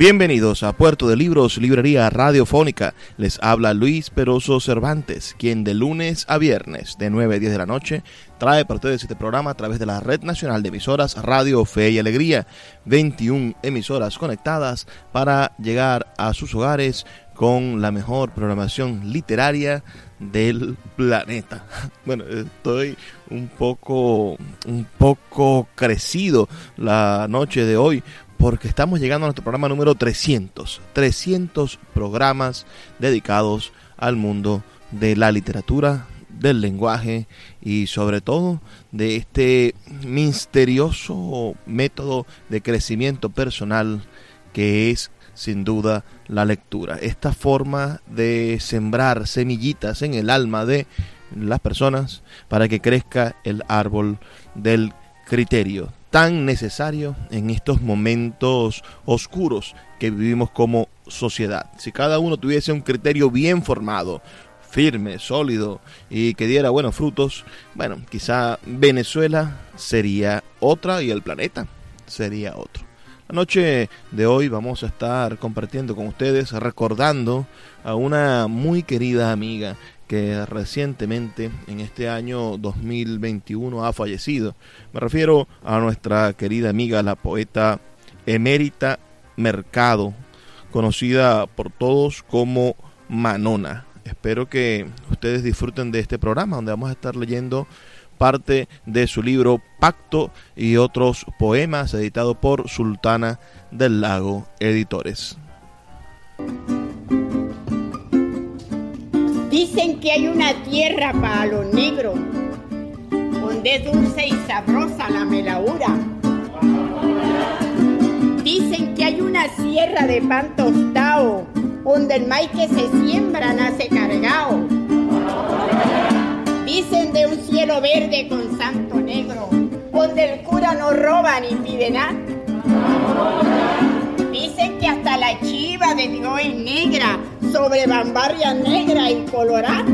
Bienvenidos a Puerto de Libros, Librería Radiofónica. Les habla Luis Peroso Cervantes, quien de lunes a viernes, de 9 a 10 de la noche, trae para ustedes este programa a través de la Red Nacional de Emisoras Radio Fe y Alegría. 21 emisoras conectadas para llegar a sus hogares con la mejor programación literaria del planeta. Bueno, estoy un poco un poco crecido la noche de hoy porque estamos llegando a nuestro programa número 300. 300 programas dedicados al mundo de la literatura, del lenguaje y sobre todo de este misterioso método de crecimiento personal que es sin duda la lectura. Esta forma de sembrar semillitas en el alma de las personas para que crezca el árbol del criterio tan necesario en estos momentos oscuros que vivimos como sociedad. Si cada uno tuviese un criterio bien formado, firme, sólido y que diera buenos frutos, bueno, quizá Venezuela sería otra y el planeta sería otro. La noche de hoy vamos a estar compartiendo con ustedes, recordando a una muy querida amiga que recientemente en este año 2021 ha fallecido. Me refiero a nuestra querida amiga, la poeta Emérita Mercado, conocida por todos como Manona. Espero que ustedes disfruten de este programa donde vamos a estar leyendo parte de su libro Pacto y otros poemas editado por Sultana del Lago Editores. Dicen que hay una tierra para los negros, donde es dulce y sabrosa la melaura. Dicen que hay una sierra de pan tostado, donde el maíz que se siembra nace cargado. Dicen de un cielo verde con santo negro, donde el cura no roba ni pide nada. Dicen que hasta la chiva de Dios es negra, sobre bambarria negra y colorada.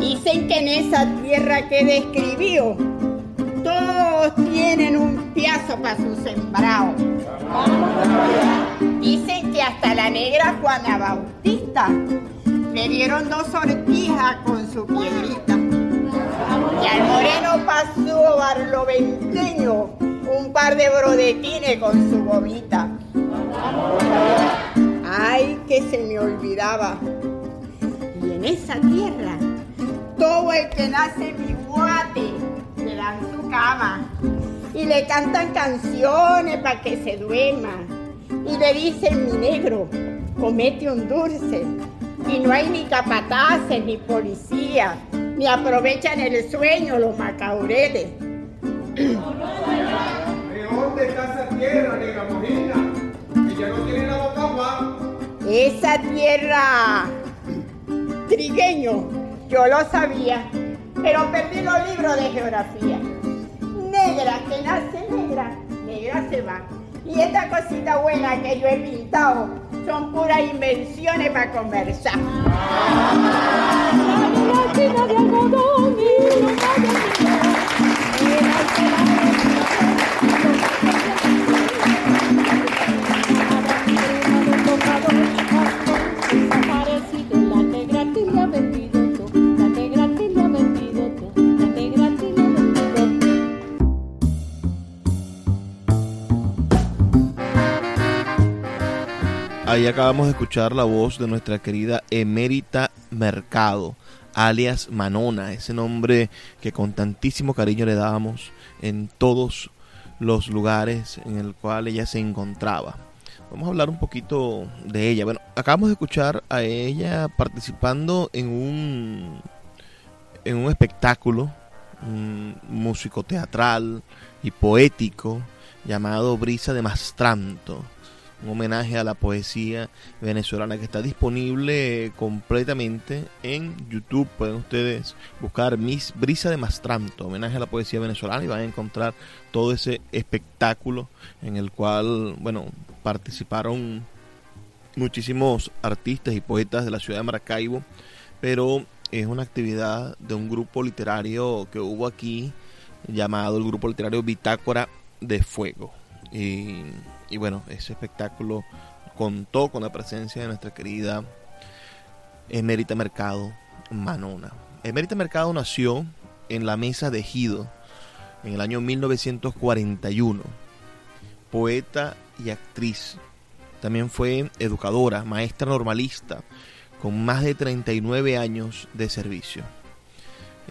Dicen que en esa tierra que describió, todos tienen un piazo para su sembrado. Dicen que hasta la negra Juana Bautista le dieron dos sortijas con su piedrita. Y al moreno pasó barloventeño un par de brodetines con su gomita. Ay, que se me olvidaba. Y en esa tierra, todo el que nace mi guate le dan su cama y le cantan canciones para que se duerma. Y le dicen, mi negro, comete un dulce. Y no hay ni capataces ni policía, ni aprovechan el sueño los macaureles. ¿De dónde está esa tierra, negra mojina? Que ya no tiene la boca agua. Esa tierra trigueño, yo lo sabía, pero perdí los libros de geografía. Negra que nace negra, negra se va. Y esta cosita buena que yo he pintado son puras invenciones para conversar. Ahí acabamos de escuchar la voz de nuestra querida Emérita Mercado, alias Manona, ese nombre que con tantísimo cariño le dábamos en todos los lugares en el cual ella se encontraba. Vamos a hablar un poquito de ella. Bueno, acabamos de escuchar a ella participando en un en un espectáculo un músico teatral y poético llamado Brisa de Mastranto un homenaje a la poesía venezolana que está disponible completamente en YouTube. Pueden ustedes buscar Miss Brisa de Mastranto, homenaje a la poesía venezolana y van a encontrar todo ese espectáculo en el cual, bueno, participaron muchísimos artistas y poetas de la ciudad de Maracaibo, pero es una actividad de un grupo literario que hubo aquí llamado el grupo literario Bitácora de Fuego. Y bueno, ese espectáculo contó con la presencia de nuestra querida Emérita Mercado Manona. Emérita Mercado nació en la mesa de Ejido en el año 1941. Poeta y actriz. También fue educadora, maestra normalista, con más de 39 años de servicio.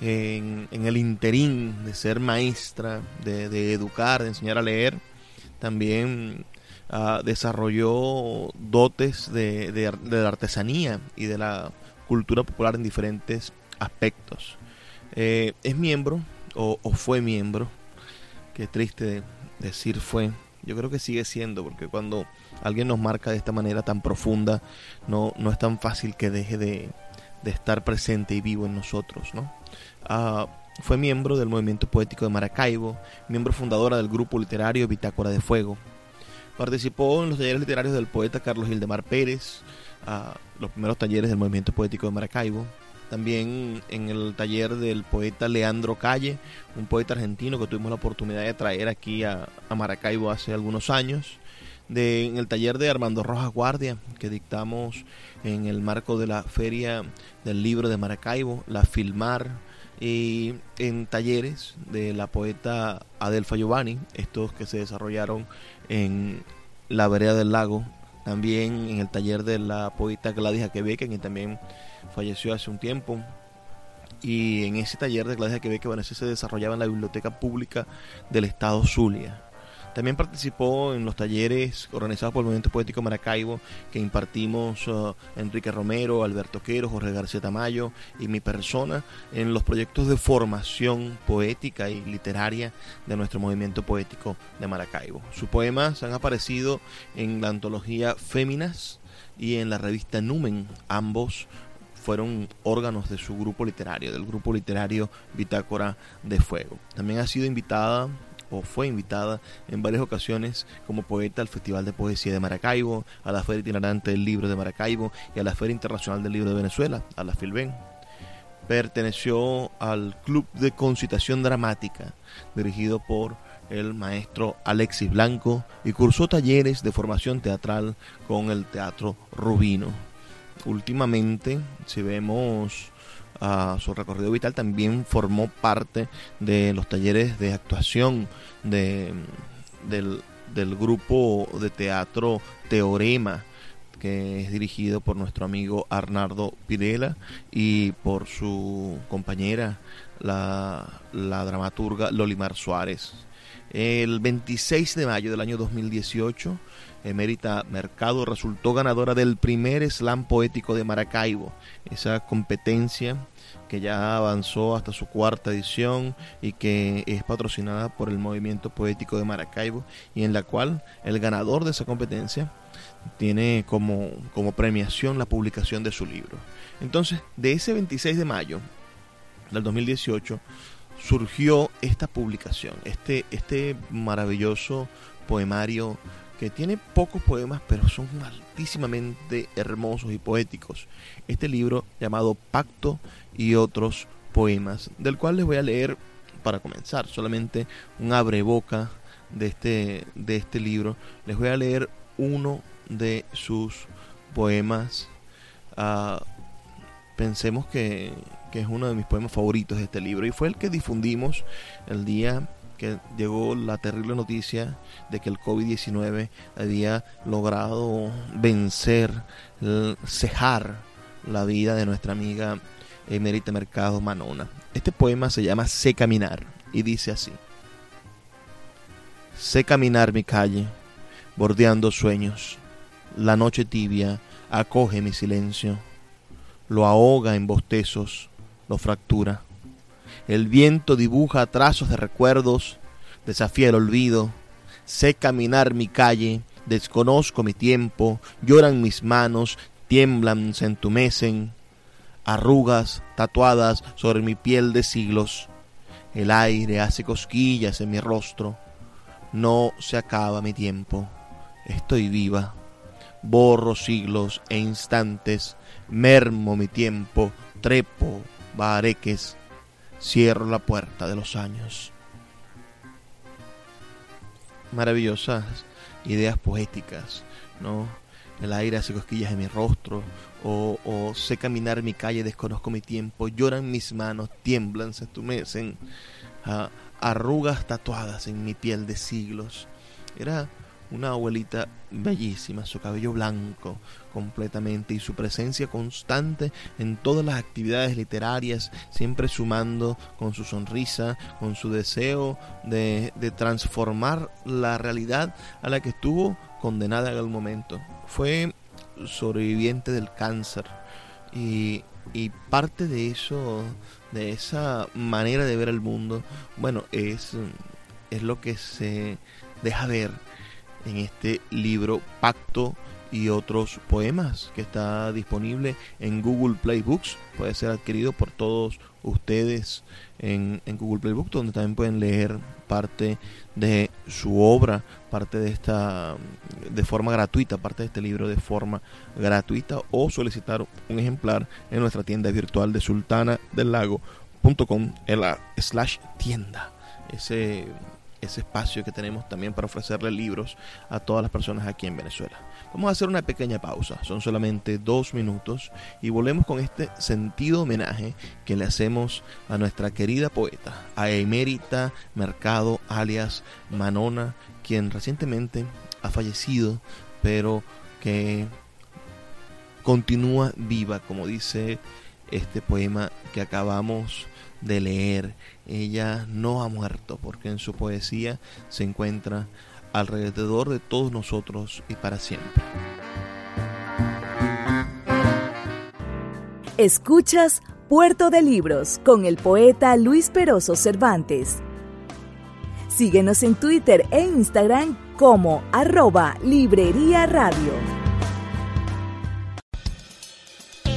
En, el interín de ser maestra, de educar, de enseñar a leer, también ah, desarrolló dotes de, la artesanía y de la cultura popular en diferentes aspectos. Eh, es miembro, o, fue miembro, qué triste decir fue, yo creo que sigue siendo, porque cuando alguien nos marca de esta manera tan profunda, no, no es tan fácil que deje de, estar presente y vivo en nosotros, ¿no? Ah, fue miembro del movimiento poético de Maracaibo, miembro fundadora del grupo literario Bitácora de Fuego. Participó en los talleres literarios del poeta Carlos Gildemar Pérez, los primeros talleres del movimiento poético de Maracaibo. También en el taller del poeta Leandro Calle, un poeta argentino que tuvimos la oportunidad de traer aquí a, Maracaibo hace algunos años. En el taller de Armando Rojas Guardia, que dictamos en el marco de la Feria del Libro de Maracaibo, la Filmar, y en talleres de la poeta Adelfa Giovanni, estos que se desarrollaron en la vereda del lago, también en el taller de la poeta Gladys Aquebeque, que también falleció hace un tiempo. Y en ese taller de Gladys Aquebeque, bueno, ese se desarrollaba en la Biblioteca Pública del Estado Zulia. También participó en los talleres organizados por el Movimiento Poético Maracaibo que impartimos uh, Enrique Romero, Alberto Quero, Jorge García Tamayo y mi persona en los proyectos de formación poética y literaria de nuestro movimiento poético de Maracaibo. Sus poemas han aparecido en la antología Féminas y en la revista Numen, ambos fueron órganos de su grupo literario, del grupo literario Bitácora de Fuego. También ha sido invitada fue invitada en varias ocasiones como poeta al Festival de Poesía de Maracaibo, a la Feria Itinerante del Libro de Maracaibo y a la Feria Internacional del Libro de Venezuela, a la Filben. Perteneció al Club de Concitación Dramática, dirigido por el maestro Alexis Blanco, y cursó talleres de formación teatral con el Teatro Rubino. Últimamente, si vemos a su recorrido vital, también formó parte de los talleres de actuación de, del, del grupo de teatro Teorema, que es dirigido por nuestro amigo Arnardo Pirela y por su compañera, la, la dramaturga Lolimar Suárez. El 26 de mayo del año 2018, Emérita Mercado resultó ganadora del primer slam poético de Maracaibo, esa competencia que ya avanzó hasta su cuarta edición y que es patrocinada por el Movimiento Poético de Maracaibo y en la cual el ganador de esa competencia tiene como, como premiación la publicación de su libro. Entonces, de ese 26 de mayo del 2018, surgió esta publicación, este, este maravilloso poemario que tiene pocos poemas, pero son altísimamente hermosos y poéticos. Este libro llamado Pacto y otros poemas, del cual les voy a leer para comenzar solamente un abreboca de este, de este libro. Les voy a leer uno de sus poemas. Ah, pensemos que, que es uno de mis poemas favoritos de este libro y fue el que difundimos el día que llegó la terrible noticia de que el COVID-19 había logrado vencer, cejar la vida de nuestra amiga Emerita Mercado Manona. Este poema se llama Sé caminar y dice así. Sé caminar mi calle, bordeando sueños. La noche tibia acoge mi silencio, lo ahoga en bostezos, lo fractura el viento dibuja trazos de recuerdos, desafía el olvido. Sé caminar mi calle, desconozco mi tiempo, lloran mis manos, tiemblan, se entumecen. Arrugas tatuadas sobre mi piel de siglos. El aire hace cosquillas en mi rostro. No se acaba mi tiempo. Estoy viva. Borro siglos e instantes. Mermo mi tiempo. Trepo bareques cierro la puerta de los años. Maravillosas ideas poéticas, ¿no? El aire hace cosquillas en mi rostro, o, sé caminar mi calle, desconozco mi tiempo, lloran mis manos, tiemblan, se entumecen, arrugas tatuadas en mi piel de siglos. Era una abuelita bellísima, su cabello blanco completamente y su presencia constante en todas las actividades literarias, siempre sumando con su sonrisa, con su deseo de, transformar la realidad a la que estuvo condenada en el momento. Fue sobreviviente del cáncer y, y parte de eso, de esa manera de ver el mundo, bueno, es, es lo que se deja ver en este libro Pacto y otros poemas que está disponible en Google Play Books. Puede ser adquirido por todos ustedes en, Google Play Books, donde también pueden leer parte de su obra, parte de esta de forma gratuita, parte de este libro de forma gratuita o solicitar un ejemplar en nuestra tienda virtual de sultana del lago.com slash tienda. Ese ese espacio que tenemos también para ofrecerle libros a todas las personas aquí en Venezuela. Vamos a hacer una pequeña pausa, son solamente dos minutos y volvemos con este sentido homenaje que le hacemos a nuestra querida poeta, a Emérita Mercado alias Manona, quien recientemente ha fallecido, pero que continúa viva, como dice este poema que acabamos de leer. Ella no ha muerto porque en su poesía se encuentra alrededor de todos nosotros y para siempre. Escuchas Puerto de Libros con el poeta Luis Peroso Cervantes. Síguenos en Twitter e Instagram como arroba Librería Radio.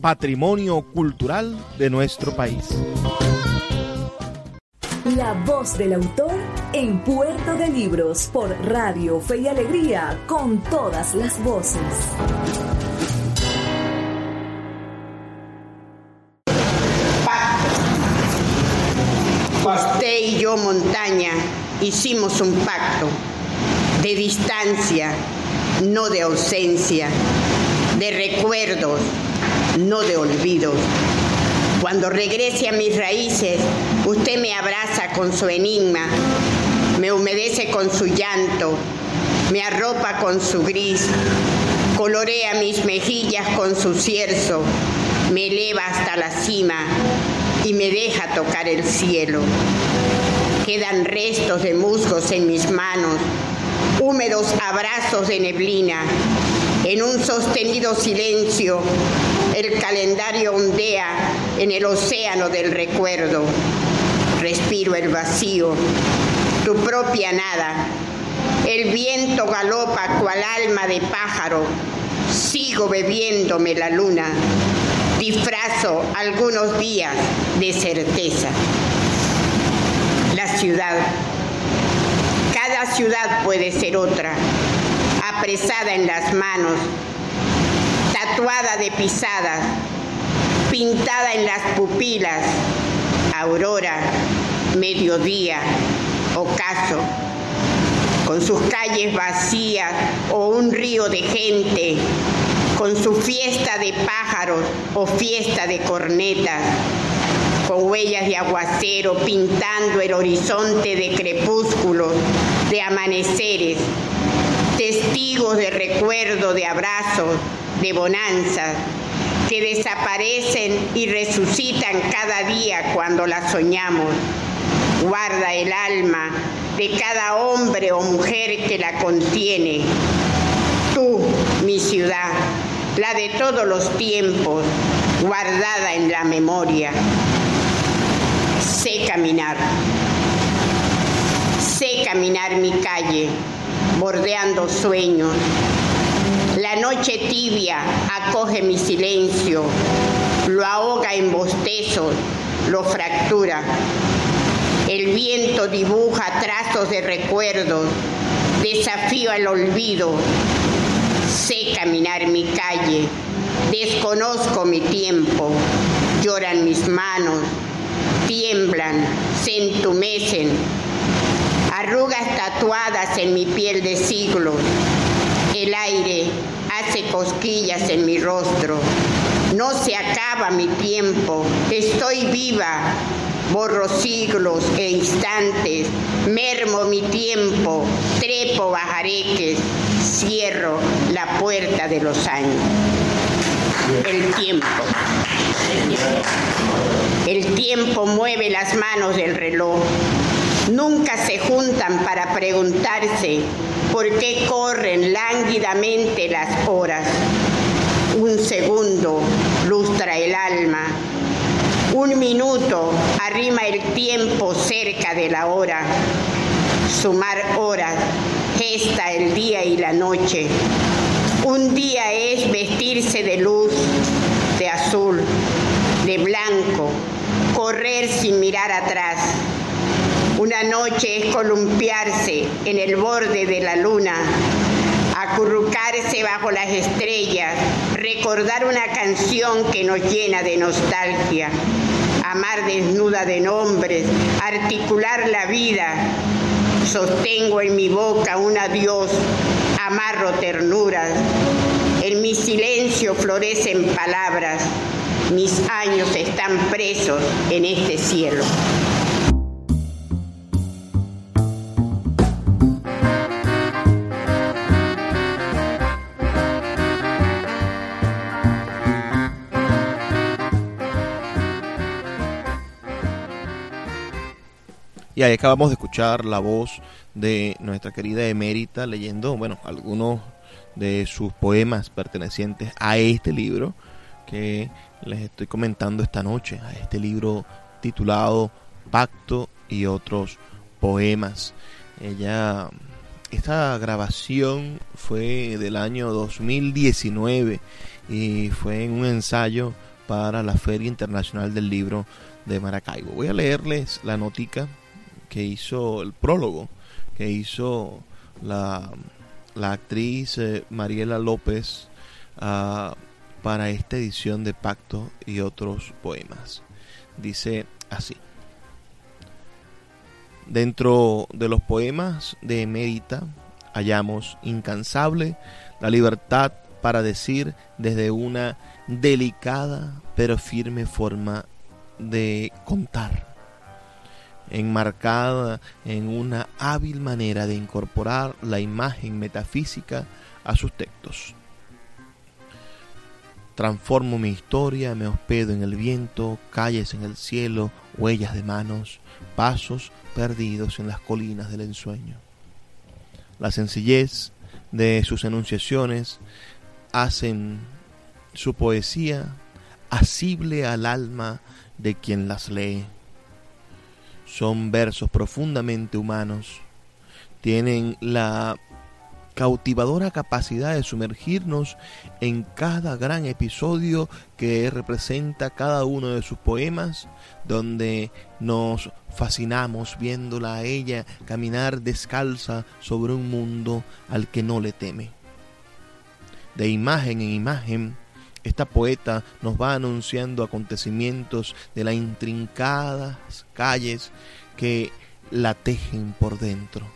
patrimonio cultural de nuestro país. La voz del autor en Puerto de Libros por Radio Fe y Alegría con todas las voces. Usted y yo, montaña, hicimos un pacto de distancia, no de ausencia, de recuerdos no de olvido. Cuando regrese a mis raíces, usted me abraza con su enigma, me humedece con su llanto, me arropa con su gris, colorea mis mejillas con su cierzo, me eleva hasta la cima y me deja tocar el cielo. Quedan restos de musgos en mis manos, húmedos abrazos de neblina. En un sostenido silencio el calendario ondea en el océano del recuerdo. respiro el vacío, tu propia nada. El viento galopa cual alma de pájaro, sigo bebiéndome la luna, disfrazo algunos días de certeza. La ciudad, cada ciudad puede ser otra, apresada en las manos, tatuada de pisadas, pintada en las pupilas, aurora, mediodía, ocaso, con sus calles vacías o un río de gente, con su fiesta de pájaros o fiesta de cornetas, con huellas de aguacero pintando el horizonte de crepúsculos, de amaneceres, testigos de recuerdo, de abrazos, de bonanzas, que desaparecen y resucitan cada día cuando las soñamos. Guarda el alma de cada hombre o mujer que la contiene. Tú, mi ciudad, la de todos los tiempos, guardada en la memoria. Sé caminar. Sé caminar mi calle, bordeando sueños, la noche tibia acoge mi silencio, lo ahoga en bostezos, lo fractura. El viento dibuja trazos de recuerdos, desafío al olvido. Sé caminar mi calle, desconozco mi tiempo, lloran mis manos, tiemblan, se entumecen, arrugas tatuadas en mi piel de siglos el aire cosquillas en mi rostro. No se acaba mi tiempo. Estoy viva. Borro siglos e instantes. Mermo mi tiempo. Trepo bajareques. Cierro la puerta de los años. El tiempo. El tiempo mueve las manos del reloj. Nunca se juntan para preguntarse por qué corren lánguidamente las horas. Un segundo lustra el alma. Un minuto arrima el tiempo cerca de la hora. Sumar horas gesta el día y la noche. Un día es vestirse de luz, de azul, de blanco, correr sin mirar atrás una noche es columpiarse en el borde de la luna, acurrucarse bajo las estrellas, recordar una canción que nos llena de nostalgia, amar desnuda de nombres, articular la vida. Sostengo en mi boca un adiós, amarro ternuras. En mi silencio florecen palabras. Mis años están presos en este cielo. Y ahí acabamos de escuchar la voz de nuestra querida emérita leyendo, bueno, algunos de sus poemas pertenecientes a este libro que les estoy comentando esta noche, a este libro titulado Pacto y otros poemas. Ella, esta grabación fue del año 2019 y fue en un ensayo para la Feria Internacional del Libro de Maracaibo. Voy a leerles la notica que hizo el prólogo, que hizo la, la actriz eh, Mariela López uh, para esta edición de Pacto y otros poemas. Dice así. Dentro de los poemas de Mérita hallamos incansable la libertad para decir desde una delicada pero firme forma de contar enmarcada en una hábil manera de incorporar la imagen metafísica a sus textos. Transformo mi historia, me hospedo en el viento, calles en el cielo, huellas de manos, pasos perdidos en las colinas del ensueño. La sencillez de sus enunciaciones hacen su poesía asible al alma de quien las lee Son versos profundamente humanos. Tienen la cautivadora capacidad de sumergirnos en cada gran episodio que representa cada uno de sus poemas, donde nos fascinamos viéndola a ella caminar descalza sobre un mundo al que no le teme. De imagen en imagen, esta poeta nos va anunciando acontecimientos de las intrincadas calles que la tejen por dentro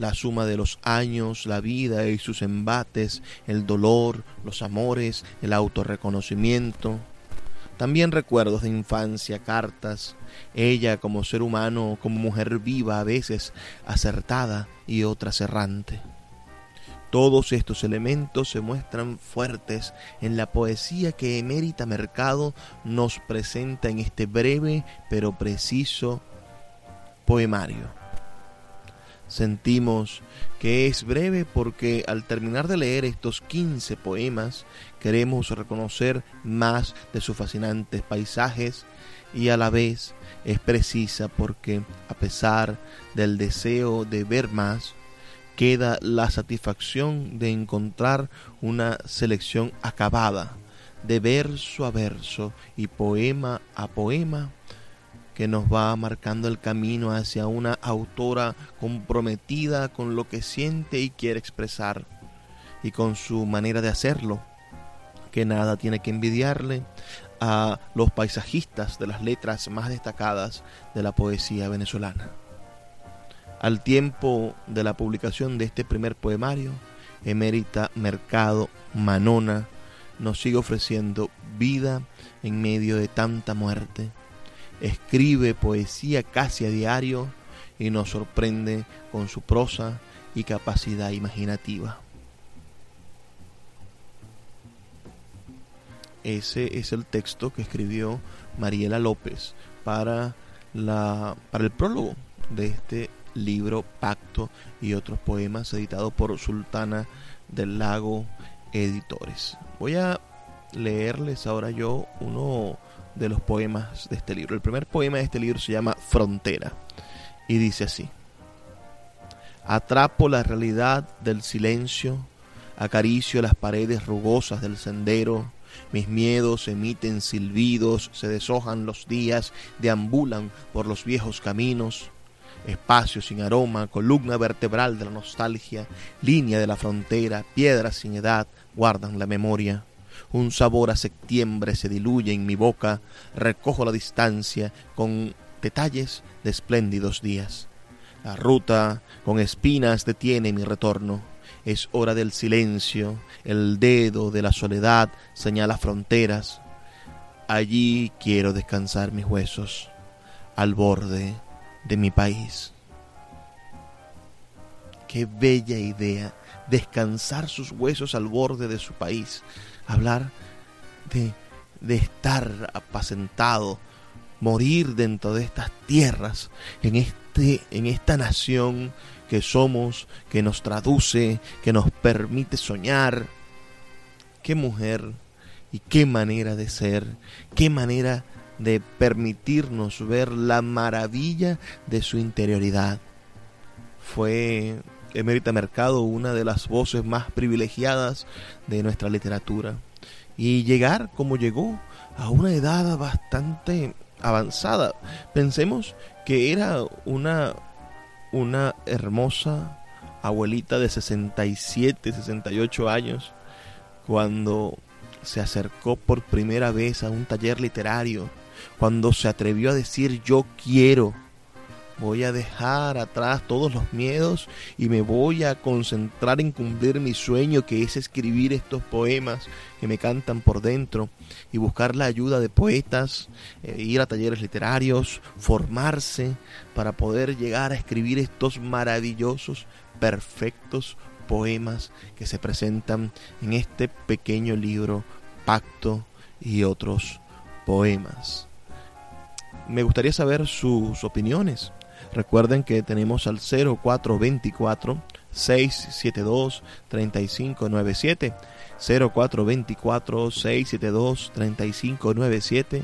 la suma de los años, la vida y sus embates, el dolor, los amores, el autorreconocimiento. También recuerdos de infancia, cartas, ella como ser humano, como mujer viva, a veces acertada y otras errante. Todos estos elementos se muestran fuertes en la poesía que Emérita Mercado nos presenta en este breve pero preciso poemario. Sentimos que es breve porque al terminar de leer estos 15 poemas queremos reconocer más de sus fascinantes paisajes y a la vez es precisa porque a pesar del deseo de ver más, queda la satisfacción de encontrar una selección acabada, de verso a verso y poema a poema que nos va marcando el camino hacia una autora comprometida con lo que siente y quiere expresar y con su manera de hacerlo, que nada tiene que envidiarle a los paisajistas de las letras más destacadas de la poesía venezolana. Al tiempo de la publicación de este primer poemario, Emérita Mercado Manona nos sigue ofreciendo vida en medio de tanta muerte, escribe poesía casi a diario y nos sorprende con su prosa y capacidad imaginativa. Ese es el texto que escribió Mariela López para, la, para el prólogo de este libro Pacto y otros poemas editado por Sultana del Lago Editores. Voy a leerles ahora yo uno de los poemas de este libro. El primer poema de este libro se llama Frontera y dice así. Atrapo la realidad del silencio, acaricio las paredes rugosas del sendero, mis miedos emiten silbidos, se deshojan los días, deambulan por los viejos caminos, espacio sin aroma, columna vertebral de la nostalgia, línea de la frontera, piedras sin edad, guardan la memoria. Un sabor a septiembre se diluye en mi boca, recojo la distancia con detalles de espléndidos días. La ruta con espinas detiene mi retorno. Es hora del silencio, el dedo de la soledad señala fronteras. Allí quiero descansar mis huesos, al borde de mi país. Qué bella idea, descansar sus huesos al borde de su país hablar de, de estar apacentado, morir dentro de estas tierras, en, este, en esta nación que somos, que nos traduce, que nos permite soñar. Qué mujer y qué manera de ser, qué manera de permitirnos ver la maravilla de su interioridad. Fue Emérita Mercado, una de las voces más privilegiadas de nuestra literatura. Y llegar como llegó a una edad bastante avanzada. Pensemos que era una, una hermosa abuelita de 67, 68 años cuando se acercó por primera vez a un taller literario, cuando se atrevió a decir yo quiero Voy a dejar atrás todos los miedos y me voy a concentrar en cumplir mi sueño que es escribir estos poemas que me cantan por dentro y buscar la ayuda de poetas, eh, ir a talleres literarios, formarse para poder llegar a escribir estos maravillosos, perfectos poemas que se presentan en este pequeño libro Pacto y otros poemas. Me gustaría saber sus opiniones Recuerden que tenemos al 0424 672 3597 0424 672 3597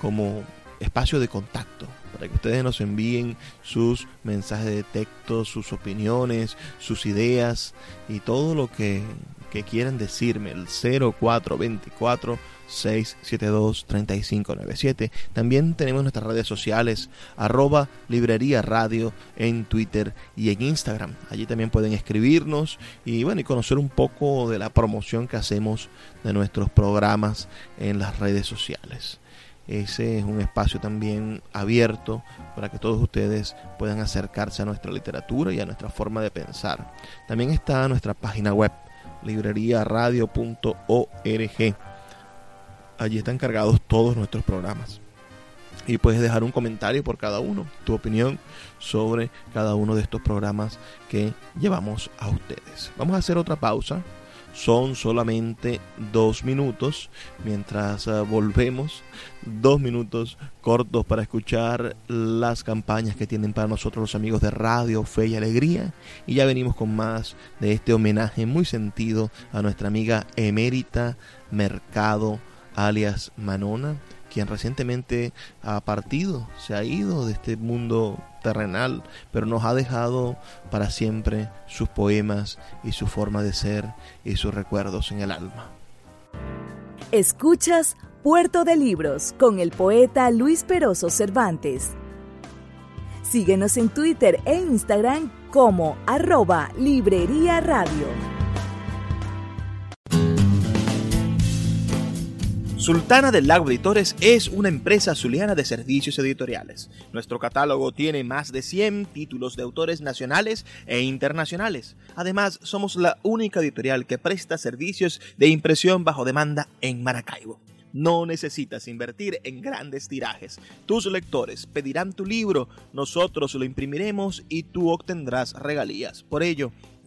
como espacio de contacto para que ustedes nos envíen sus mensajes de texto, sus opiniones, sus ideas y todo lo que, que quieran decirme. El 0424 672-3597. También tenemos nuestras redes sociales, arroba librería radio en Twitter y en Instagram. Allí también pueden escribirnos y bueno, y conocer un poco de la promoción que hacemos de nuestros programas en las redes sociales. Ese es un espacio también abierto para que todos ustedes puedan acercarse a nuestra literatura y a nuestra forma de pensar. También está nuestra página web, libreriaradio.org allí están cargados todos nuestros programas. Y puedes dejar un comentario por cada uno, tu opinión sobre cada uno de estos programas que llevamos a ustedes. Vamos a hacer otra pausa. Son solamente dos minutos mientras eh, volvemos. Dos minutos cortos para escuchar las campañas que tienen para nosotros los amigos de Radio Fe y Alegría. Y ya venimos con más de este homenaje muy sentido a nuestra amiga emérita Mercado alias Manona, quien recientemente ha partido, se ha ido de este mundo terrenal, pero nos ha dejado para siempre sus poemas y su forma de ser y sus recuerdos en el alma. Escuchas Puerto de Libros con el poeta Luis Peroso Cervantes. Síguenos en Twitter e Instagram como arroba Librería Radio. Sultana del Lago Editores es una empresa zuliana de servicios editoriales. Nuestro catálogo tiene más de 100 títulos de autores nacionales e internacionales. Además, somos la única editorial que presta servicios de impresión bajo demanda en Maracaibo. No necesitas invertir en grandes tirajes. Tus lectores pedirán tu libro, nosotros lo imprimiremos y tú obtendrás regalías. Por ello,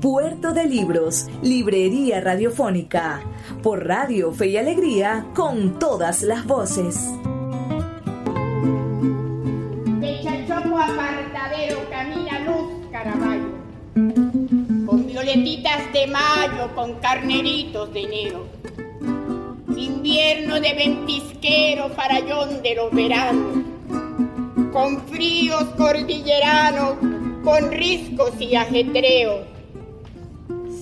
Puerto de Libros, Librería Radiofónica, por Radio Fe y Alegría, con todas las voces. De Chachopo apartadero camina Luz Caraballo, con violetitas de mayo, con carneritos de enero. Invierno de ventisquero, farallón de los veranos, con fríos cordilleranos, con riscos y ajetreos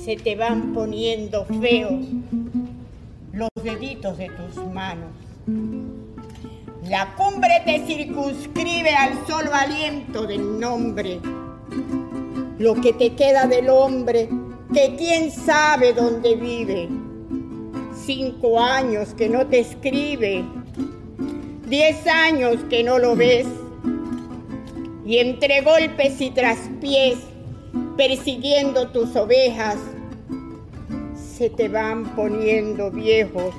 se te van poniendo feos los deditos de tus manos. La cumbre te circunscribe al solo aliento del nombre. Lo que te queda del hombre, que quién sabe dónde vive. Cinco años que no te escribe, diez años que no lo ves. Y entre golpes y traspiés, persiguiendo tus ovejas, se te van poniendo viejos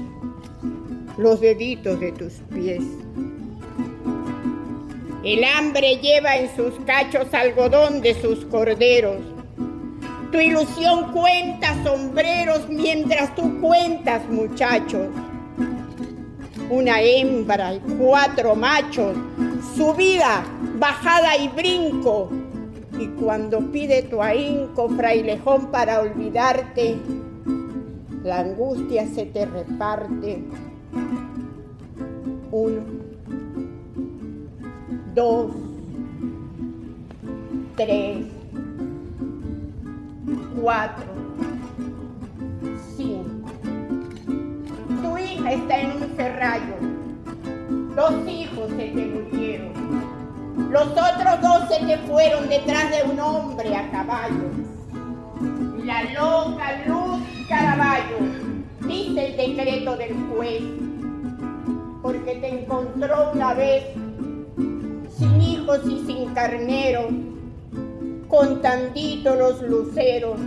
los deditos de tus pies. El hambre lleva en sus cachos algodón de sus corderos. Tu ilusión cuenta sombreros mientras tú cuentas muchachos. Una hembra y cuatro machos, subida, bajada y brinco. Y cuando pide tu ahínco, frailejón, para olvidarte, la angustia se te reparte. Uno, dos, tres, cuatro, cinco. Tu hija está en un serrallo. Dos hijos se te murieron. Los otros dos se te fueron detrás de un hombre a caballo. La loca luz Caraballo, dice el decreto del juez, porque te encontró una vez sin hijos y sin carnero, contandito los luceros.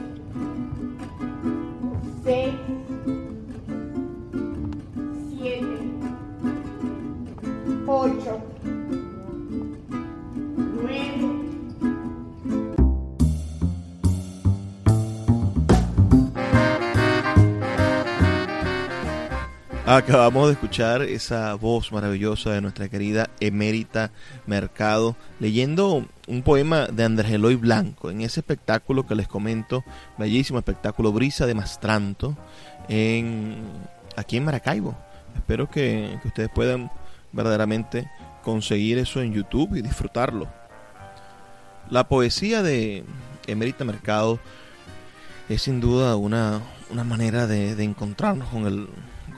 Acabamos de escuchar esa voz maravillosa de nuestra querida Emérita Mercado leyendo un poema de Andrés Eloy Blanco en ese espectáculo que les comento, bellísimo espectáculo Brisa de Mastranto en, aquí en Maracaibo. Espero que, ustedes puedan verdaderamente conseguir eso en YouTube y disfrutarlo. La poesía de Emérita Mercado es sin duda una, una manera de, de encontrarnos con el,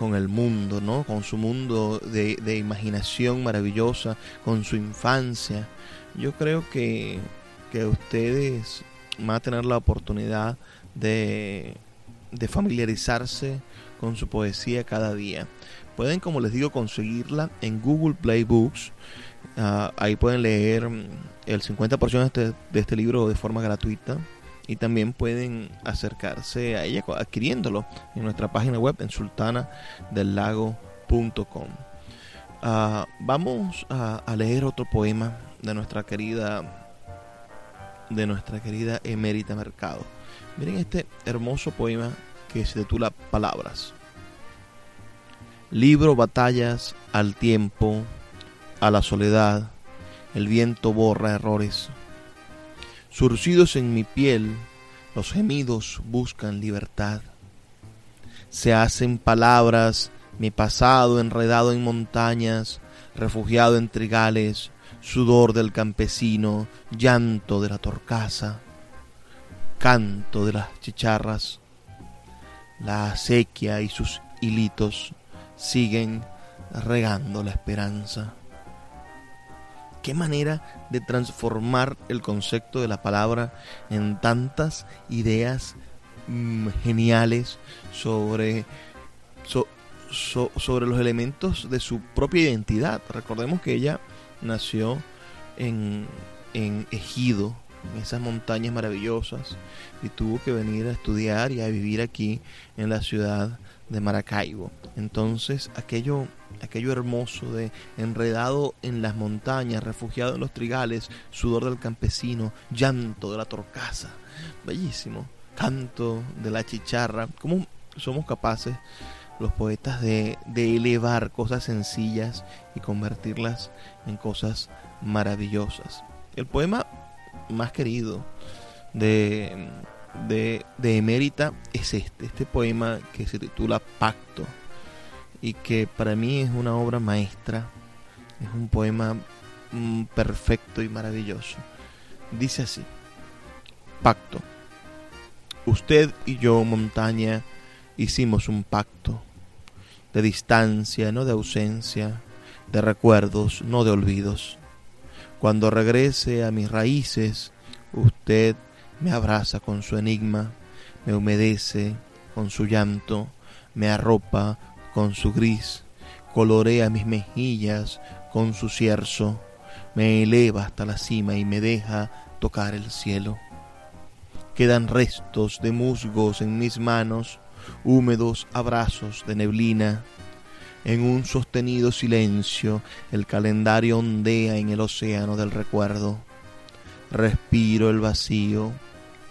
con el mundo, ¿no? Con su mundo de, imaginación maravillosa, con su infancia. Yo creo que, que ustedes van a tener la oportunidad de, familiarizarse con su poesía cada día. Pueden, como les digo, conseguirla en Google Play Books. Uh, ahí pueden leer el 50% de este, de este libro de forma gratuita y también pueden acercarse a ella adquiriéndolo en nuestra página web en sultanadelago.com. Uh, ah, vamos a, leer otro poema de nuestra querida de nuestra querida Emérita Mercado. Miren este hermoso poema que se titula Palabras. Libro batallas al tiempo, a la soledad, el viento borra errores Surcidos en mi piel, los gemidos buscan libertad. Se hacen palabras mi pasado enredado en montañas, refugiado en trigales, sudor del campesino, llanto de la torcaza, canto de las chicharras. La acequia y sus hilitos siguen regando la esperanza qué manera de transformar el concepto de la palabra en tantas ideas mmm, geniales sobre, so, so, sobre los elementos de su propia identidad. Recordemos que ella nació en, en Ejido, en esas montañas maravillosas, y tuvo que venir a estudiar y a vivir aquí en la ciudad de Maracaibo. Entonces, aquello aquello hermoso de enredado en las montañas, refugiado en los trigales, sudor del campesino, llanto de la torcaza, bellísimo, canto de la chicharra, ¿cómo somos capaces los poetas de, de elevar cosas sencillas y convertirlas en cosas maravillosas? El poema más querido de, de, de Emérita es este, este poema que se titula Pacto y que para mí es una obra maestra, es un poema mm, perfecto y maravilloso. Dice así, pacto. Usted y yo, montaña, hicimos un pacto de distancia, no de ausencia, de recuerdos, no de olvidos. Cuando regrese a mis raíces, usted me abraza con su enigma, me humedece con su llanto, me arropa con su gris, colorea mis mejillas con su cierzo, me eleva hasta la cima y me deja tocar el cielo. Quedan restos de musgos en mis manos, húmedos abrazos de neblina. En un sostenido silencio el calendario ondea en el océano del recuerdo. Respiro el vacío,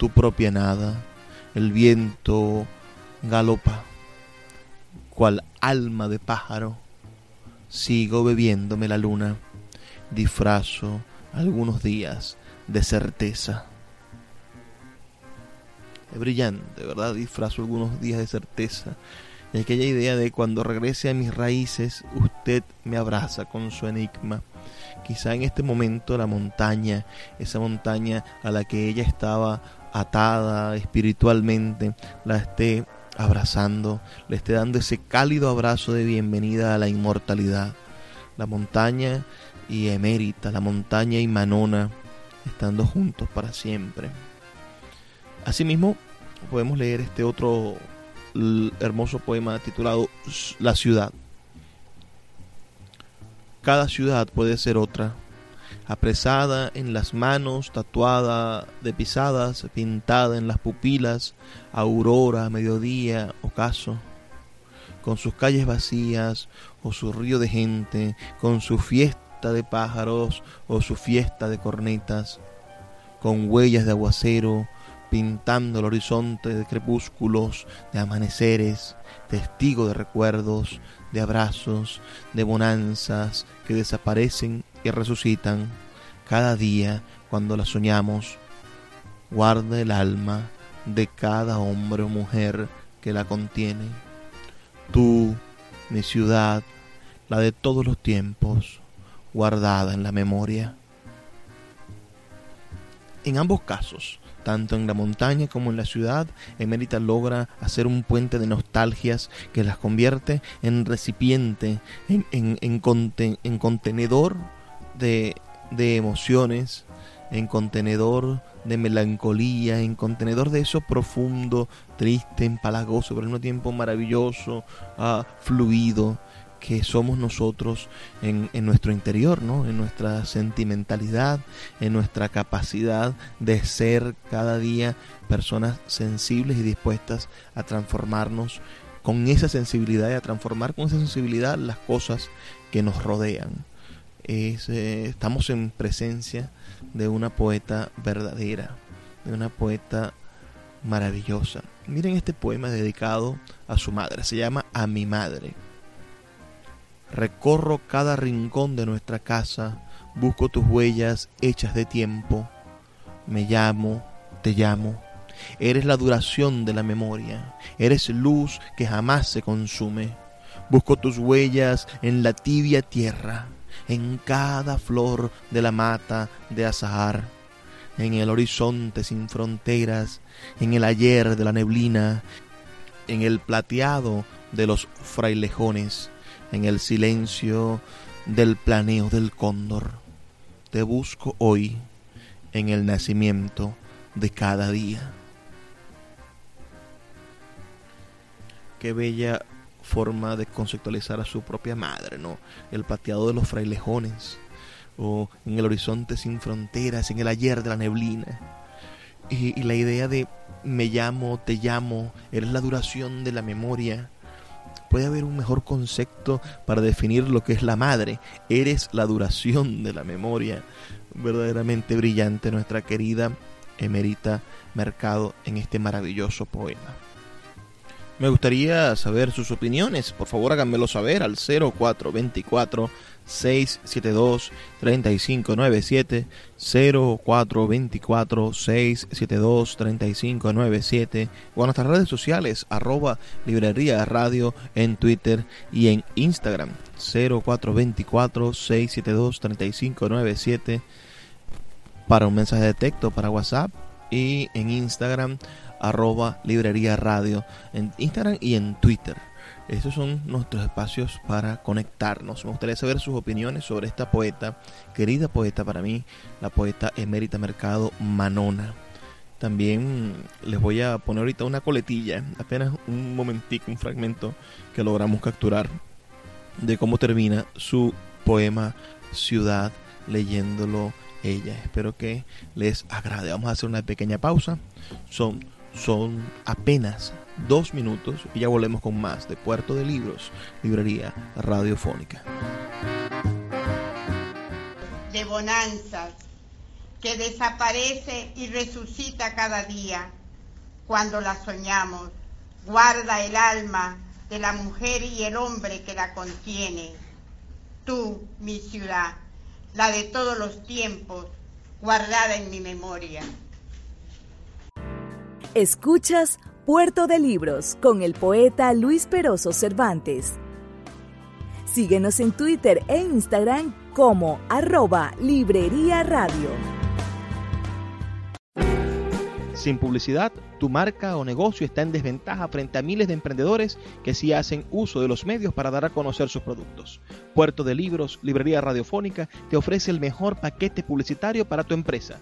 tu propia nada, el viento galopa cual alma de pájaro, sigo bebiéndome la luna, disfrazo algunos días de certeza. Es brillante, ¿verdad? Disfrazo algunos días de certeza. Y aquella idea de cuando regrese a mis raíces, usted me abraza con su enigma. Quizá en este momento la montaña, esa montaña a la que ella estaba atada espiritualmente, la esté abrazando, le esté dando ese cálido abrazo de bienvenida a la inmortalidad. La montaña y Emérita, la montaña y Manona, estando juntos para siempre. Asimismo, podemos leer este otro hermoso poema titulado La ciudad. Cada ciudad puede ser otra, apresada en las manos, tatuada de pisadas, pintada en las pupilas, aurora, mediodía, ocaso, con sus calles vacías o su río de gente, con su fiesta de pájaros o su fiesta de cornetas, con huellas de aguacero, pintando el horizonte de crepúsculos, de amaneceres, testigo de recuerdos, de abrazos, de bonanzas que desaparecen y resucitan cada día cuando las soñamos. Guarda el alma de cada hombre o mujer que la contiene. Tú, mi ciudad, la de todos los tiempos, guardada en la memoria. En ambos casos, tanto en la montaña como en la ciudad, Emérita logra hacer un puente de nostalgias que las convierte en recipiente, en, en, contenedor de, de emociones, en contenedor de melancolía, en contenedor de eso profundo, triste, empalagoso, pero al mismo tiempo maravilloso, ah, fluido, que somos nosotros en, en, nuestro interior, ¿no? en nuestra sentimentalidad, en nuestra capacidad de ser cada día personas sensibles y dispuestas a transformarnos con esa sensibilidad y a transformar con esa sensibilidad las cosas que nos rodean. Eh, estamos en presencia de una poeta verdadera, de una poeta maravillosa. Miren este poema dedicado a su madre, se llama A mi madre. Recorro cada rincón de nuestra casa, busco tus huellas hechas de tiempo. Me llamo, te llamo. Eres la duración de la memoria, eres luz que jamás se consume. Busco tus huellas en la tibia tierra, en cada flor de la mata de azahar, en el horizonte sin fronteras, en el ayer de la neblina, en el plateado de los frailejones en el silencio del planeo del cóndor. Te busco hoy en el nacimiento de cada día. Qué bella forma de conceptualizar a su propia madre, ¿no? El pateado de los frailejones, o en el horizonte sin fronteras, en el ayer de la neblina. Y, y la idea de me llamo, te llamo, eres la duración de la memoria, puede haber un mejor concepto para definir lo que es la madre. Eres la duración de la memoria. Verdaderamente brillante nuestra querida Emerita Mercado en este maravilloso poema. Me gustaría saber sus opiniones. Por favor, háganmelo saber al 0424 672 3597 0424 672 3597 o a nuestras redes sociales arroba librería radio en Twitter y en Instagram. 0424 672 3597 para un mensaje de texto para WhatsApp y en Instagram arroba librería radio en Instagram y en Twitter estos son nuestros espacios para conectarnos. Me gustaría saber sus opiniones sobre esta poeta, querida poeta para mí, la poeta emérita Mercado Manona. También les voy a poner ahorita una coletilla, apenas un momentico, un fragmento que logramos capturar de cómo termina su poema Ciudad leyéndolo ella. Espero que les agrade. Vamos a hacer una pequeña pausa. Son, son apenas dos minutos y ya volvemos con más de Puerto de Libros, librería radiofónica. De bonanzas, que desaparece y resucita cada día cuando la soñamos. Guarda el alma de la mujer y el hombre que la contiene. Tú, mi ciudad, la de todos los tiempos, guardada en mi memoria. Escuchas Puerto de Libros con el poeta Luis Peroso Cervantes. Síguenos en Twitter e Instagram como arroba Librería Radio. Sin publicidad, tu marca o negocio está en desventaja frente a miles de emprendedores que sí hacen uso de los medios para dar a conocer sus productos. Puerto de Libros, Librería Radiofónica, te ofrece el mejor paquete publicitario para tu empresa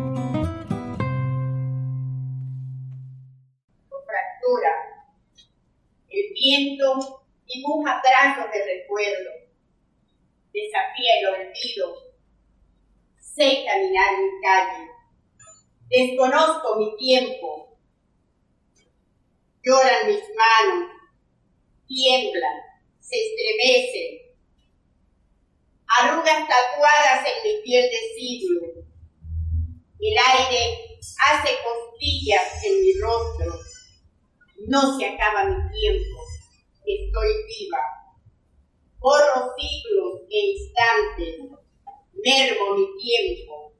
Viento dibuja trazos de recuerdo. Desafía el olvido. Sé caminar mi calle. Desconozco mi tiempo. Lloran mis manos tiemblan, se estremecen. Arrugas tatuadas en mi piel de siglo. El aire hace costillas en mi rostro. No se acaba mi tiempo. Estoy viva. Corro siglos e instantes. Mermo mi tiempo.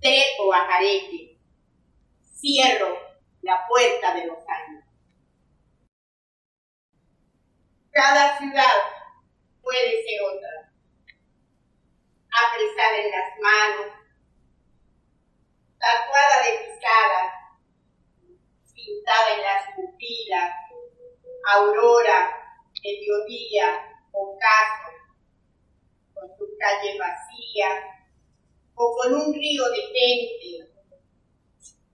Trepo a jareque. Cierro la puerta de los años. Cada ciudad puede ser otra. Apresada en las manos, tatuada de pisadas, pintada en las pupilas, aurora, mediodía, ocaso, con su calle vacía, o con un río de gente,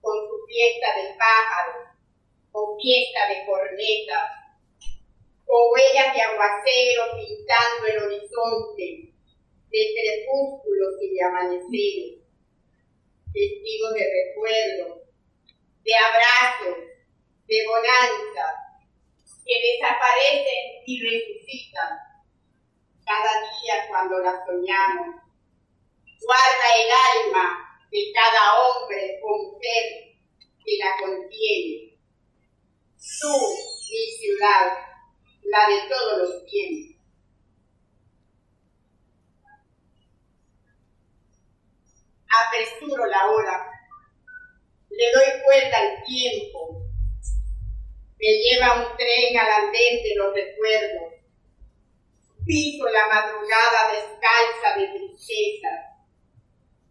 con su fiesta de pájaros, o fiesta de cornetas, con huellas de aguacero pintando el horizonte, de crepúsculos y de amaneceres, testigos de recuerdo, de abrazos, de bonanza, que desaparecen y resucitan cada día cuando las soñamos. Guarda el alma de cada hombre o mujer que la contiene. Tú, mi ciudad, la de todos los tiempos. Apresuro la hora, le doy cuenta al tiempo, me lleva un tren al andén de los recuerdos, piso la madrugada descalza de tristeza,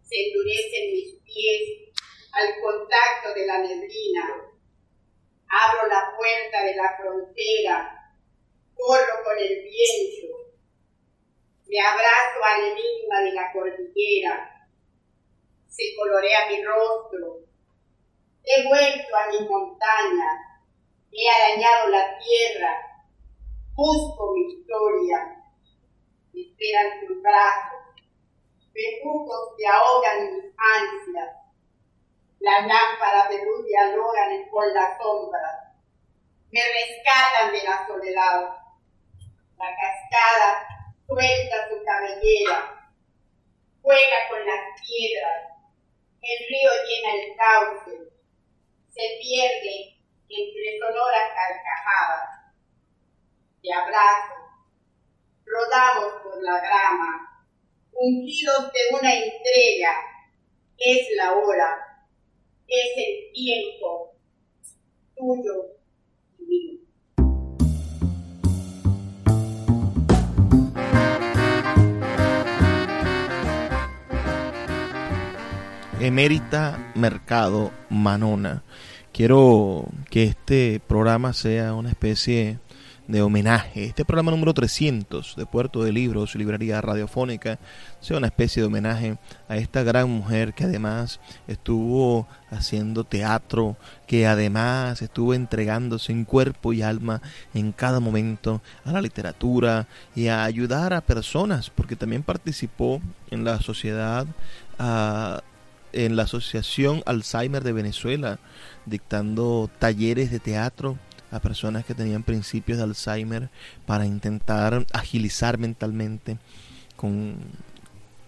se endurecen mis pies al contacto de la neblina, abro la puerta de la frontera. Corro con el viento, me abrazo al enigma de la cordillera, se colorea mi rostro, he vuelto a mi montaña, he arañado la tierra, busco mi historia, me esperan tus brazos, bejucos que ahogan mis ansias, las lámparas de luz dialogan con las sombras, me rescatan de la soledad. La cascada suelta su cabellera, juega con las piedras, el río llena el cauce, se pierde entre sonoras carcajadas. Te abrazo, rodamos por la grama, ungidos de una entrega, es la hora, es el tiempo tuyo y mío. Emérita Mercado Manona. Quiero que este programa sea una especie de homenaje. Este programa número 300 de Puerto de Libros, Librería Radiofónica, sea una especie de homenaje a esta gran mujer que además estuvo haciendo teatro, que además estuvo entregándose en cuerpo y alma en cada momento a la literatura y a ayudar a personas, porque también participó en la sociedad a en la Asociación Alzheimer de Venezuela, dictando talleres de teatro a personas que tenían principios de Alzheimer para intentar agilizar mentalmente con,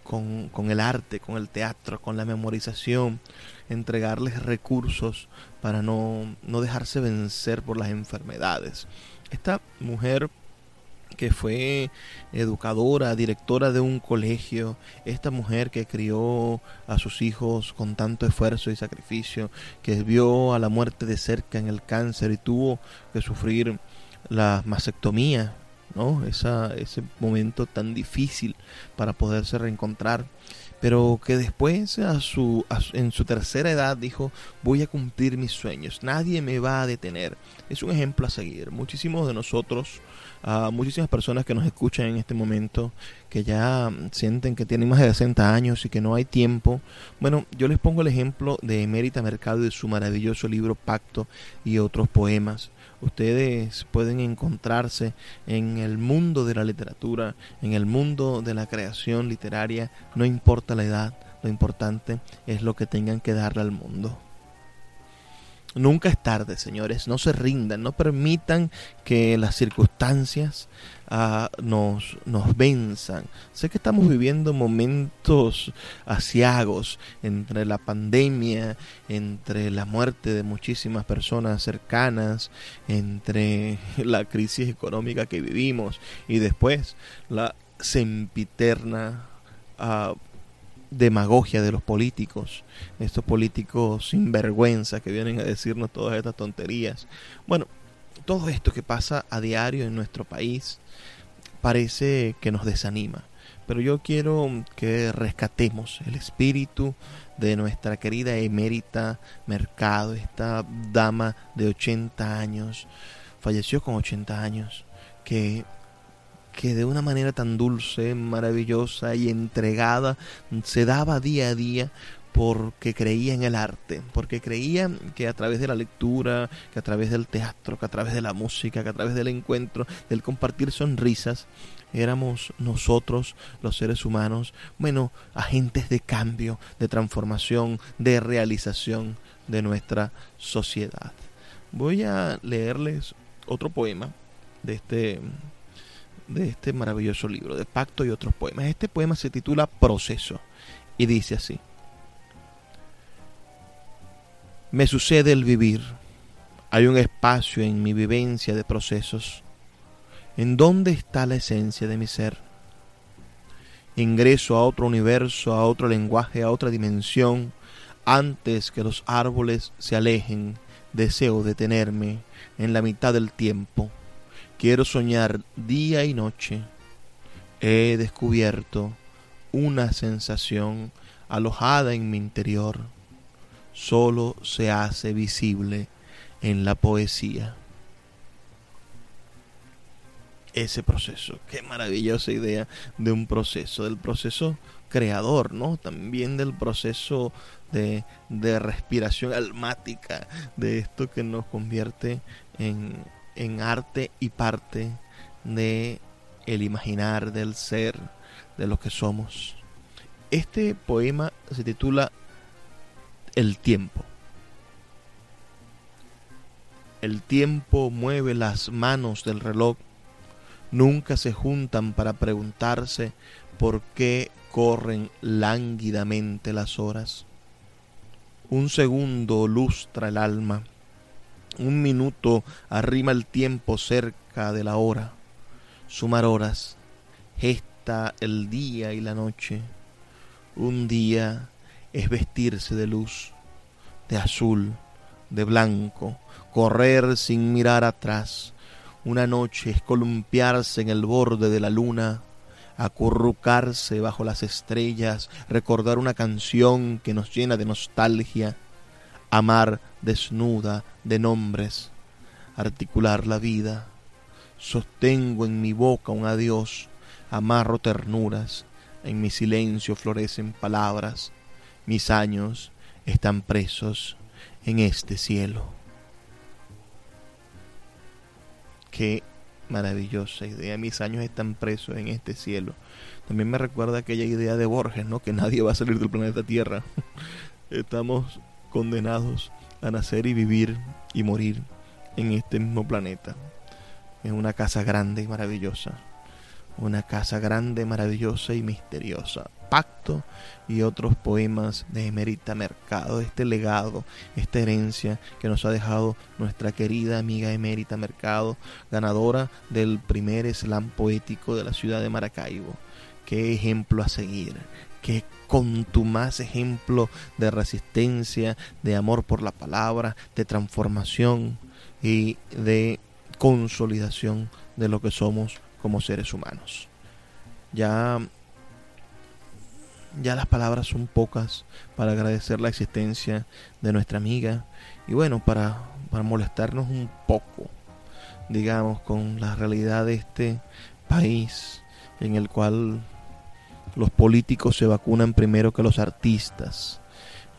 con, el arte, con el teatro, con la memorización, entregarles recursos para no, no dejarse vencer por las enfermedades. Esta mujer que fue educadora, directora de un colegio, esta mujer que crió a sus hijos con tanto esfuerzo y sacrificio, que vio a la muerte de cerca en el cáncer y tuvo que sufrir la mastectomía, ¿no? Esa, ese momento tan difícil para poderse reencontrar pero que después en su tercera edad dijo, voy a cumplir mis sueños, nadie me va a detener. Es un ejemplo a seguir. Muchísimos de nosotros, uh, muchísimas personas que nos escuchan en este momento, que ya sienten que tienen más de 60 años y que no hay tiempo. Bueno, yo les pongo el ejemplo de Emérita Mercado y de su maravilloso libro Pacto y otros poemas ustedes pueden encontrarse en el mundo de la literatura, en el mundo de la creación literaria, no importa la edad, lo importante es lo que tengan que darle al mundo. Nunca es tarde, señores. No se rindan, no permitan que las circunstancias ah, nos, nos venzan. Sé que estamos viviendo momentos asiagos entre la pandemia, entre la muerte de muchísimas personas cercanas, entre la crisis económica que vivimos y después la sempiterna uh, demagogia de los políticos, estos políticos sin vergüenza que vienen a decirnos todas estas tonterías. Bueno, todo esto que pasa a diario en nuestro país parece que nos desanima, pero yo quiero que rescatemos el espíritu de nuestra querida emérita Mercado, esta dama de 80 años, falleció con 80 años, que que de una manera tan dulce, maravillosa y entregada se daba día a día porque creía en el arte, porque creía que a través de la lectura, que a través del teatro, que a través de la música, que a través del encuentro, del compartir sonrisas, éramos nosotros, los seres humanos, bueno, agentes de cambio, de transformación, de realización de nuestra sociedad. Voy a leerles otro poema de este de este maravilloso libro, de Pacto y otros poemas. Este poema se titula Proceso y dice así. Me sucede el vivir. Hay un espacio en mi vivencia de procesos. ¿En dónde está la esencia de mi ser? Ingreso a otro universo, a otro lenguaje, a otra dimensión. Antes que los árboles se alejen, deseo detenerme en la mitad del tiempo Quiero soñar día y noche. He descubierto una sensación alojada en mi interior. Solo se hace visible en la poesía. Ese proceso, qué maravillosa idea de un proceso, del proceso creador, ¿no? También del proceso de, de respiración almática, de esto que nos convierte en, en arte y parte de el imaginar del ser, de lo que somos. Este poema se titula El tiempo. El tiempo mueve las manos del reloj. Nunca se juntan para preguntarse por qué corren lánguidamente las horas. Un segundo lustra el alma un minuto arrima el tiempo cerca de la hora. Sumar horas, gesta el día y la noche. Un día es vestirse de luz, de azul, de blanco, correr sin mirar atrás. Una noche es columpiarse en el borde de la luna, acurrucarse bajo las estrellas, recordar una canción que nos llena de nostalgia amar desnuda de nombres, articular la vida. Sostengo en mi boca un adiós, amarro ternuras, en mi silencio florecen palabras, mis años están presos en este cielo. Qué maravillosa idea, mis años están presos en este cielo. También me recuerda aquella idea de Borges, ¿no? Que nadie va a salir del planeta Tierra. Estamos condenados a nacer y vivir y morir en este mismo planeta, en una casa grande y maravillosa. una casa grande, maravillosa y misteriosa. Pacto y otros poemas de Emerita Mercado, este legado, esta herencia que nos ha dejado nuestra querida amiga Emerita Mercado, ganadora del primer slam poético de la ciudad de Maracaibo. Qué ejemplo a seguir, qué contumaz ejemplo de resistencia, de amor por la palabra, de transformación y de consolidación de lo que somos como seres humanos. Ya ya las palabras son pocas para agradecer la existencia de nuestra amiga y bueno, para, para molestarnos un poco, digamos, con la realidad de este país en el cual los políticos se vacunan primero que los artistas,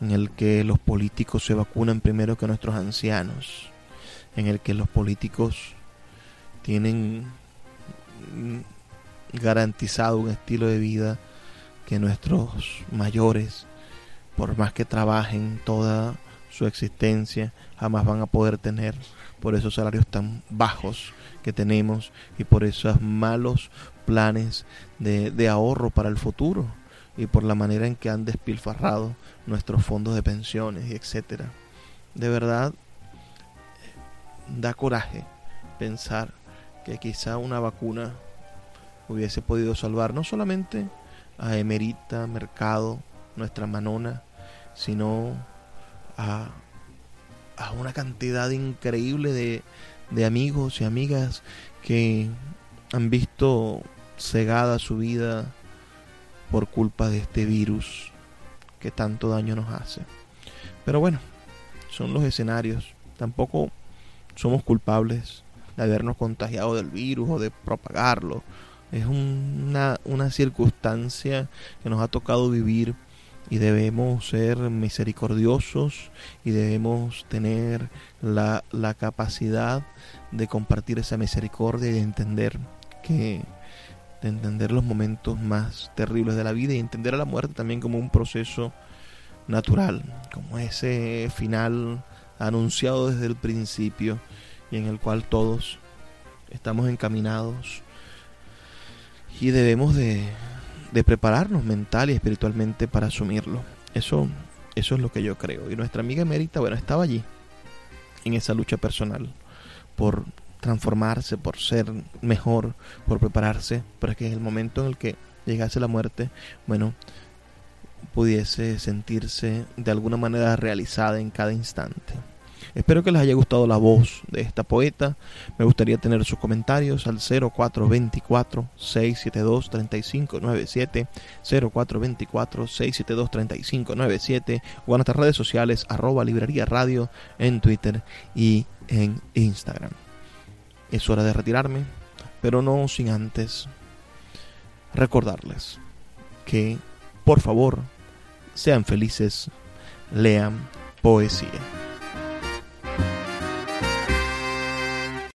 en el que los políticos se vacunan primero que nuestros ancianos, en el que los políticos tienen garantizado un estilo de vida que nuestros mayores, por más que trabajen toda su existencia, jamás van a poder tener. Por esos salarios tan bajos que tenemos y por esos malos planes de, ahorro para el futuro y por la manera en que han despilfarrado nuestros fondos de pensiones y etcétera. De verdad da coraje pensar que quizá una vacuna hubiese podido salvar no solamente a Emerita Mercado, nuestra manona, sino a, a una cantidad increíble de, de amigos y amigas que han visto cegada su vida por culpa de este virus que tanto daño nos hace. Pero bueno, son los escenarios. Tampoco somos culpables de habernos contagiado del virus o de propagarlo es una, una circunstancia que nos ha tocado vivir y debemos ser misericordiosos y debemos tener la, la, capacidad de compartir esa misericordia y de entender que de entender los momentos más terribles de la vida y entender a la muerte también como un proceso natural, como ese final anunciado desde el principio y en el cual todos estamos encaminados y debemos de, prepararnos mental y espiritualmente para asumirlo. Eso, eso es lo que yo creo. Y nuestra amiga Emérita, bueno, estaba allí, en esa lucha personal, por transformarse, por ser mejor, por prepararse, para que en el momento en el que llegase la muerte, bueno, pudiese sentirse de alguna manera realizada en cada instante. Espero que les haya gustado la voz de esta poeta. Me gustaría tener sus comentarios al 0424-672-3597, 0424-672-3597 o en nuestras redes sociales arroba librería radio en Twitter y en Instagram. Es hora de retirarme, pero no sin antes recordarles que, por favor, sean felices, lean poesía.